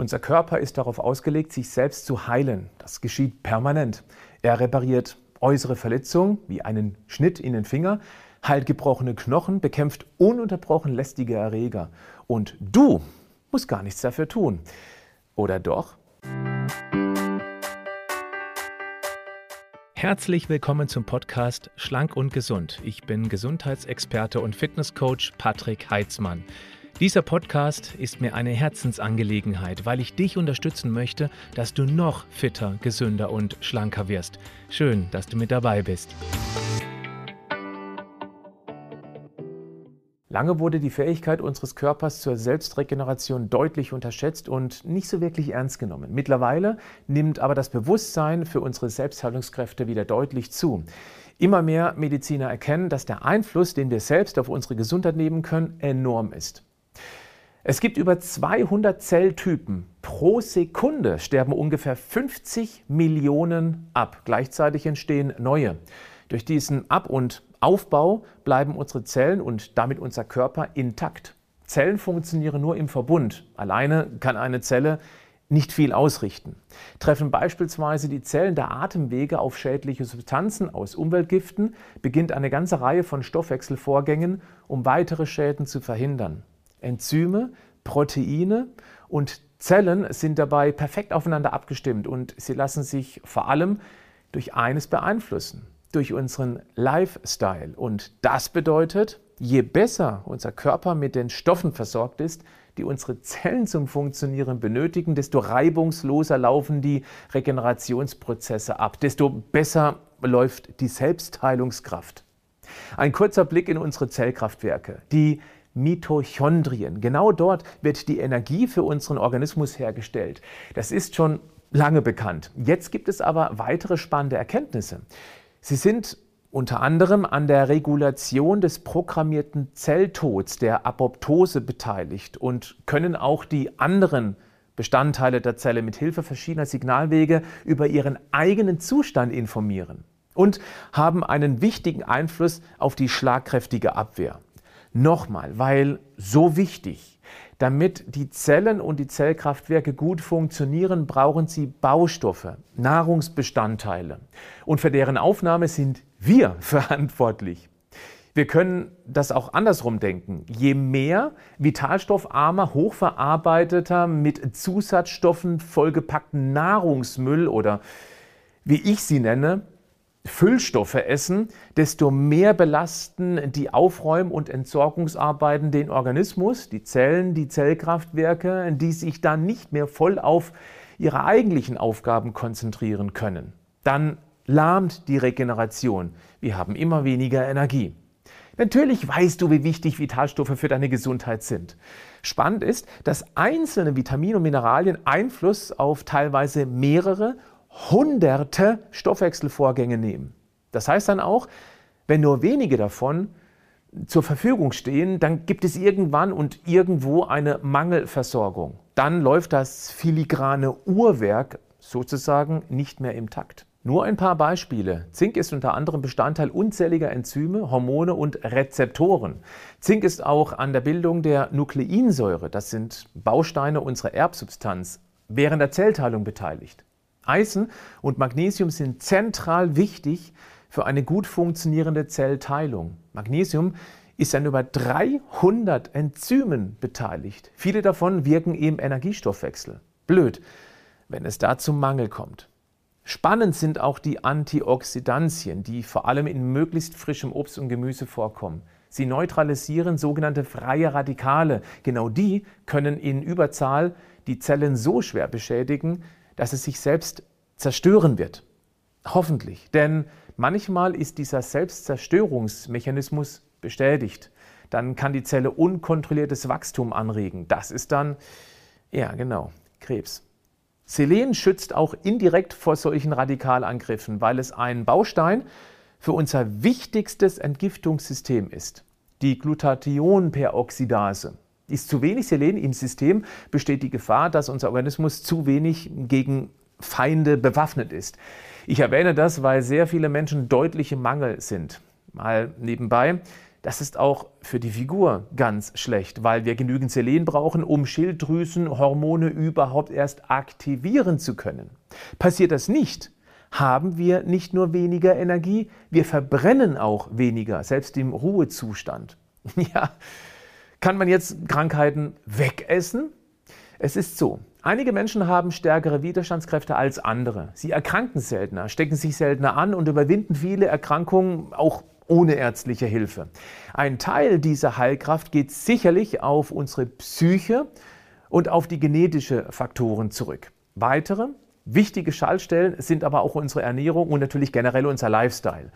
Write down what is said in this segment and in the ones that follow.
Unser Körper ist darauf ausgelegt, sich selbst zu heilen. Das geschieht permanent. Er repariert äußere Verletzungen wie einen Schnitt in den Finger, heilt gebrochene Knochen, bekämpft ununterbrochen lästige Erreger. Und du musst gar nichts dafür tun. Oder doch? Herzlich willkommen zum Podcast Schlank und Gesund. Ich bin Gesundheitsexperte und Fitnesscoach Patrick Heitzmann. Dieser Podcast ist mir eine Herzensangelegenheit, weil ich dich unterstützen möchte, dass du noch fitter, gesünder und schlanker wirst. Schön, dass du mit dabei bist. Lange wurde die Fähigkeit unseres Körpers zur Selbstregeneration deutlich unterschätzt und nicht so wirklich ernst genommen. Mittlerweile nimmt aber das Bewusstsein für unsere Selbstheilungskräfte wieder deutlich zu. Immer mehr Mediziner erkennen, dass der Einfluss, den wir selbst auf unsere Gesundheit nehmen können, enorm ist. Es gibt über 200 Zelltypen. Pro Sekunde sterben ungefähr 50 Millionen ab. Gleichzeitig entstehen neue. Durch diesen Ab- und Aufbau bleiben unsere Zellen und damit unser Körper intakt. Zellen funktionieren nur im Verbund. Alleine kann eine Zelle nicht viel ausrichten. Treffen beispielsweise die Zellen der Atemwege auf schädliche Substanzen aus Umweltgiften, beginnt eine ganze Reihe von Stoffwechselvorgängen, um weitere Schäden zu verhindern. Enzyme, Proteine und Zellen sind dabei perfekt aufeinander abgestimmt und sie lassen sich vor allem durch eines beeinflussen, durch unseren Lifestyle. Und das bedeutet, je besser unser Körper mit den Stoffen versorgt ist, die unsere Zellen zum Funktionieren benötigen, desto reibungsloser laufen die Regenerationsprozesse ab, desto besser läuft die Selbstheilungskraft. Ein kurzer Blick in unsere Zellkraftwerke. Die Mitochondrien. Genau dort wird die Energie für unseren Organismus hergestellt. Das ist schon lange bekannt. Jetzt gibt es aber weitere spannende Erkenntnisse. Sie sind unter anderem an der Regulation des programmierten Zelltods, der Apoptose, beteiligt und können auch die anderen Bestandteile der Zelle mit Hilfe verschiedener Signalwege über ihren eigenen Zustand informieren und haben einen wichtigen Einfluss auf die schlagkräftige Abwehr. Nochmal, weil so wichtig. Damit die Zellen und die Zellkraftwerke gut funktionieren, brauchen sie Baustoffe, Nahrungsbestandteile. Und für deren Aufnahme sind wir verantwortlich. Wir können das auch andersrum denken. Je mehr vitalstoffarmer, hochverarbeiteter, mit Zusatzstoffen vollgepackten Nahrungsmüll oder wie ich sie nenne, Füllstoffe essen, desto mehr belasten die Aufräum- und Entsorgungsarbeiten den Organismus, die Zellen, die Zellkraftwerke, die sich dann nicht mehr voll auf ihre eigentlichen Aufgaben konzentrieren können. Dann lahmt die Regeneration. Wir haben immer weniger Energie. Natürlich weißt du, wie wichtig Vitalstoffe für deine Gesundheit sind. Spannend ist, dass einzelne Vitamine und Mineralien Einfluss auf teilweise mehrere hunderte Stoffwechselvorgänge nehmen. Das heißt dann auch, wenn nur wenige davon zur Verfügung stehen, dann gibt es irgendwann und irgendwo eine Mangelversorgung. Dann läuft das filigrane Uhrwerk sozusagen nicht mehr im Takt. Nur ein paar Beispiele. Zink ist unter anderem Bestandteil unzähliger Enzyme, Hormone und Rezeptoren. Zink ist auch an der Bildung der Nukleinsäure, das sind Bausteine unserer Erbsubstanz, während der Zellteilung beteiligt. Eisen und Magnesium sind zentral wichtig für eine gut funktionierende Zellteilung. Magnesium ist an über 300 Enzymen beteiligt. Viele davon wirken im Energiestoffwechsel. Blöd, wenn es da zum Mangel kommt. Spannend sind auch die Antioxidantien, die vor allem in möglichst frischem Obst und Gemüse vorkommen. Sie neutralisieren sogenannte freie Radikale. Genau die können in Überzahl die Zellen so schwer beschädigen, dass es sich selbst zerstören wird. Hoffentlich. Denn manchmal ist dieser Selbstzerstörungsmechanismus bestätigt. Dann kann die Zelle unkontrolliertes Wachstum anregen. Das ist dann, ja genau, Krebs. Selen schützt auch indirekt vor solchen Radikalangriffen, weil es ein Baustein für unser wichtigstes Entgiftungssystem ist, die Glutathionperoxidase. Ist zu wenig Selen im System, besteht die Gefahr, dass unser Organismus zu wenig gegen Feinde bewaffnet ist. Ich erwähne das, weil sehr viele Menschen deutlich im Mangel sind. Mal nebenbei, das ist auch für die Figur ganz schlecht, weil wir genügend Selen brauchen, um Schilddrüsenhormone überhaupt erst aktivieren zu können. Passiert das nicht, haben wir nicht nur weniger Energie, wir verbrennen auch weniger, selbst im Ruhezustand. Ja, kann man jetzt Krankheiten wegessen? Es ist so, einige Menschen haben stärkere Widerstandskräfte als andere. Sie erkranken seltener, stecken sich seltener an und überwinden viele Erkrankungen auch ohne ärztliche Hilfe. Ein Teil dieser Heilkraft geht sicherlich auf unsere Psyche und auf die genetische Faktoren zurück. Weitere wichtige Schaltstellen sind aber auch unsere Ernährung und natürlich generell unser Lifestyle.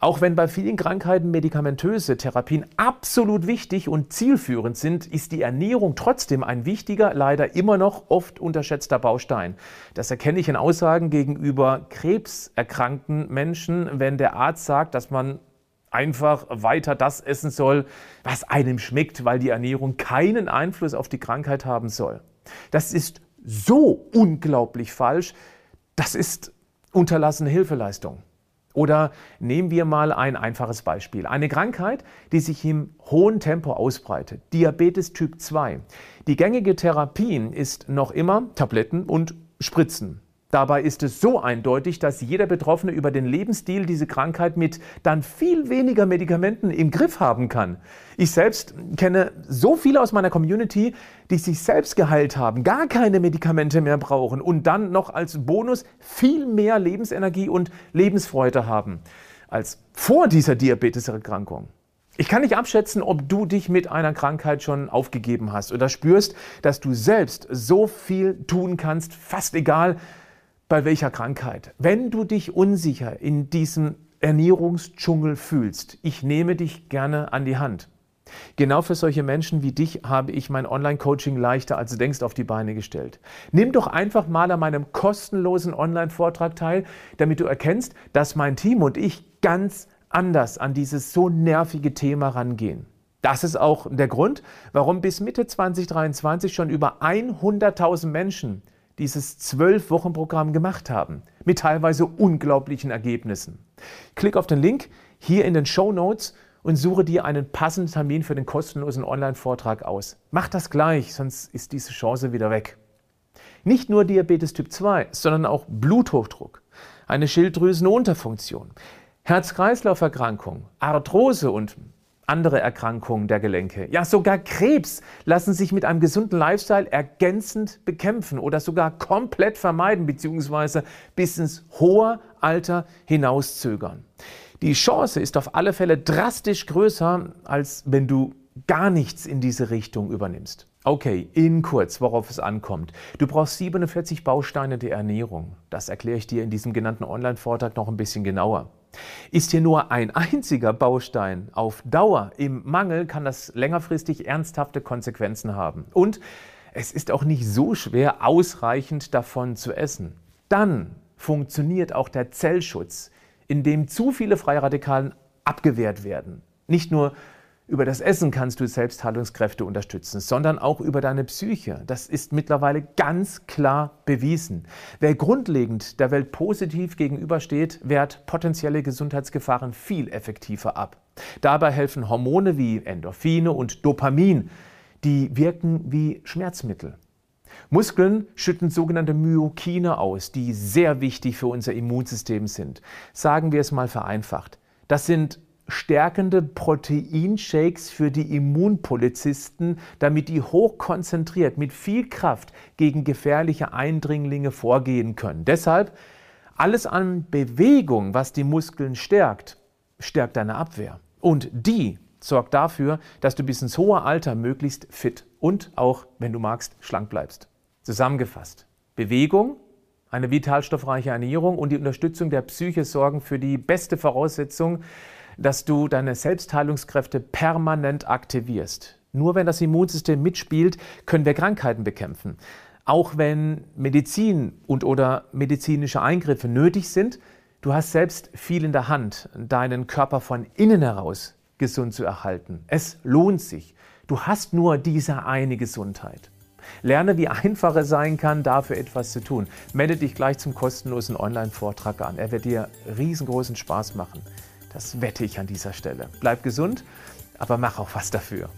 Auch wenn bei vielen Krankheiten medikamentöse Therapien absolut wichtig und zielführend sind, ist die Ernährung trotzdem ein wichtiger, leider immer noch oft unterschätzter Baustein. Das erkenne ich in Aussagen gegenüber krebserkrankten Menschen, wenn der Arzt sagt, dass man einfach weiter das essen soll, was einem schmeckt, weil die Ernährung keinen Einfluss auf die Krankheit haben soll. Das ist so unglaublich falsch. Das ist unterlassene Hilfeleistung. Oder nehmen wir mal ein einfaches Beispiel. Eine Krankheit, die sich im hohen Tempo ausbreitet. Diabetes Typ 2. Die gängige Therapie ist noch immer Tabletten und Spritzen. Dabei ist es so eindeutig, dass jeder Betroffene über den Lebensstil diese Krankheit mit dann viel weniger Medikamenten im Griff haben kann. Ich selbst kenne so viele aus meiner Community, die sich selbst geheilt haben, gar keine Medikamente mehr brauchen und dann noch als Bonus viel mehr Lebensenergie und Lebensfreude haben als vor dieser Diabeteserkrankung. Ich kann nicht abschätzen, ob du dich mit einer Krankheit schon aufgegeben hast oder spürst, dass du selbst so viel tun kannst, fast egal, bei welcher Krankheit. Wenn du dich unsicher in diesem Ernährungsdschungel fühlst, ich nehme dich gerne an die Hand. Genau für solche Menschen wie dich habe ich mein Online-Coaching leichter als du denkst auf die Beine gestellt. Nimm doch einfach mal an meinem kostenlosen Online-Vortrag teil, damit du erkennst, dass mein Team und ich ganz anders an dieses so nervige Thema rangehen. Das ist auch der Grund, warum bis Mitte 2023 schon über 100.000 Menschen dieses Zwölf-Wochen-Programm gemacht haben, mit teilweise unglaublichen Ergebnissen. Klick auf den Link hier in den Show Notes und suche dir einen passenden Termin für den kostenlosen Online-Vortrag aus. Mach das gleich, sonst ist diese Chance wieder weg. Nicht nur Diabetes Typ 2, sondern auch Bluthochdruck, eine Schilddrüsenunterfunktion, Herz-Kreislauf-Erkrankung, Arthrose und andere Erkrankungen der Gelenke, ja sogar Krebs lassen sich mit einem gesunden Lifestyle ergänzend bekämpfen oder sogar komplett vermeiden bzw. bis ins hohe Alter hinauszögern. Die Chance ist auf alle Fälle drastisch größer, als wenn du gar nichts in diese Richtung übernimmst. Okay, in kurz, worauf es ankommt. Du brauchst 47 Bausteine der Ernährung. Das erkläre ich dir in diesem genannten Online-Vortrag noch ein bisschen genauer. Ist hier nur ein einziger Baustein auf Dauer im Mangel, kann das längerfristig ernsthafte Konsequenzen haben. Und es ist auch nicht so schwer, ausreichend davon zu essen. Dann funktioniert auch der Zellschutz, in dem zu viele Freiradikalen abgewehrt werden. Nicht nur über das Essen kannst du Selbstheilungskräfte unterstützen, sondern auch über deine Psyche. Das ist mittlerweile ganz klar bewiesen. Wer grundlegend der Welt positiv gegenübersteht, wehrt potenzielle Gesundheitsgefahren viel effektiver ab. Dabei helfen Hormone wie Endorphine und Dopamin, die wirken wie Schmerzmittel. Muskeln schütten sogenannte Myokine aus, die sehr wichtig für unser Immunsystem sind. Sagen wir es mal vereinfacht. Das sind stärkende Proteinshakes für die Immunpolizisten, damit die hochkonzentriert mit viel Kraft gegen gefährliche Eindringlinge vorgehen können. Deshalb alles an Bewegung, was die Muskeln stärkt, stärkt deine Abwehr. Und die sorgt dafür, dass du bis ins hohe Alter möglichst fit und auch, wenn du magst, schlank bleibst. Zusammengefasst. Bewegung, eine vitalstoffreiche Ernährung und die Unterstützung der Psyche sorgen für die beste Voraussetzung, dass du deine Selbstheilungskräfte permanent aktivierst. Nur wenn das Immunsystem mitspielt, können wir Krankheiten bekämpfen. Auch wenn Medizin und oder medizinische Eingriffe nötig sind, du hast selbst viel in der Hand, deinen Körper von innen heraus gesund zu erhalten. Es lohnt sich. Du hast nur diese eine Gesundheit. Lerne, wie einfach es sein kann, dafür etwas zu tun. Melde dich gleich zum kostenlosen Online-Vortrag an. Er wird dir riesengroßen Spaß machen. Das wette ich an dieser Stelle. Bleib gesund. aber mach auch was dafür.